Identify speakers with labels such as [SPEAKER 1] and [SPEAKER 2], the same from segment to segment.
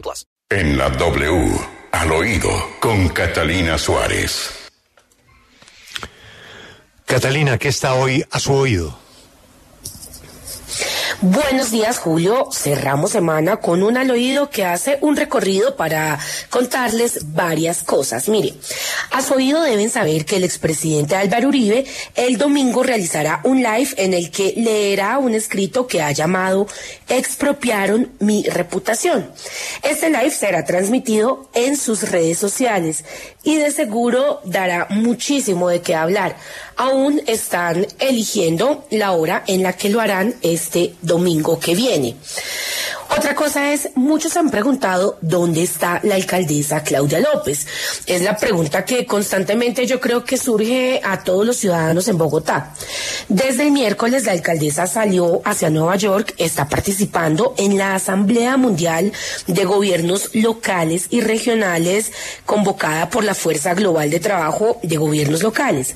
[SPEAKER 1] plus.
[SPEAKER 2] En la W, al oído, con Catalina Suárez.
[SPEAKER 3] Catalina, ¿qué está hoy a su oído?
[SPEAKER 4] Buenos días, Julio. Cerramos semana con un al oído que hace un recorrido para contarles varias cosas. Mire, a su oído deben saber que el expresidente Álvaro Uribe el domingo realizará un live en el que leerá un escrito que ha llamado Expropiaron mi reputación. Este live será transmitido en sus redes sociales y de seguro dará muchísimo de qué hablar. Aún están eligiendo la hora en la que lo harán este domingo que viene. Otra cosa es, muchos han preguntado dónde está la alcaldesa Claudia López. Es la pregunta que constantemente yo creo que surge a todos los ciudadanos en Bogotá. Desde el miércoles la alcaldesa salió hacia Nueva York, está participando en la Asamblea Mundial de Gobiernos Locales y Regionales convocada por la Fuerza Global de Trabajo de Gobiernos Locales.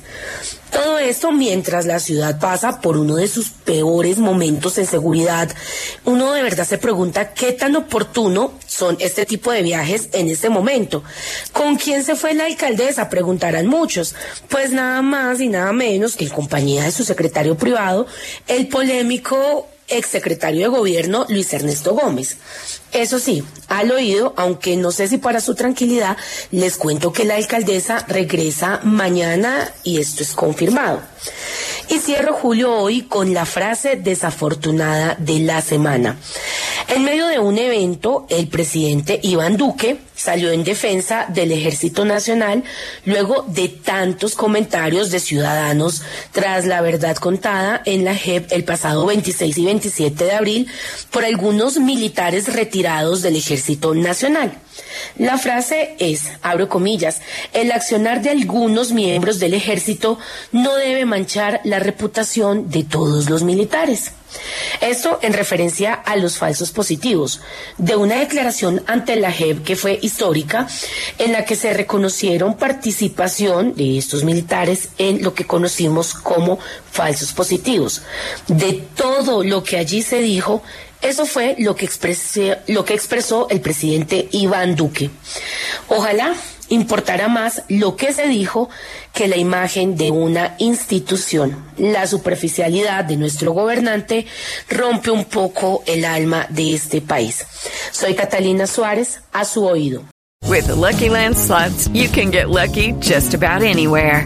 [SPEAKER 4] Todo esto mientras la ciudad pasa por uno de sus peores momentos en seguridad. Uno de verdad se pregunta qué tan oportuno son este tipo de viajes en este momento. ¿Con quién se fue la alcaldesa? Preguntarán muchos. Pues nada más y nada menos que en compañía de su secretario privado, el polémico exsecretario de gobierno Luis Ernesto Gómez. Eso sí, al oído, aunque no sé si para su tranquilidad, les cuento que la alcaldesa regresa mañana y esto es confirmado. Y cierro julio hoy con la frase desafortunada de la semana. En medio de un evento, el presidente Iván Duque salió en defensa del Ejército Nacional luego de tantos comentarios de ciudadanos tras la verdad contada en la JEP el pasado 26 y 27 de abril por algunos militares retirados del Ejército Nacional. La frase es, abro comillas, el accionar de algunos miembros del ejército no debe manchar la reputación de todos los militares. Esto en referencia a los falsos positivos, de una declaración ante la JEP que fue histórica, en la que se reconocieron participación de estos militares en lo que conocimos como falsos positivos. De todo lo que allí se dijo, eso fue lo que, lo que expresó el presidente Iván Duque. Ojalá importara más lo que se dijo que la imagen de una institución. La superficialidad de nuestro gobernante rompe un poco el alma de este país. Soy Catalina Suárez, a su oído.
[SPEAKER 5] With Lucky Land you can get lucky just about anywhere.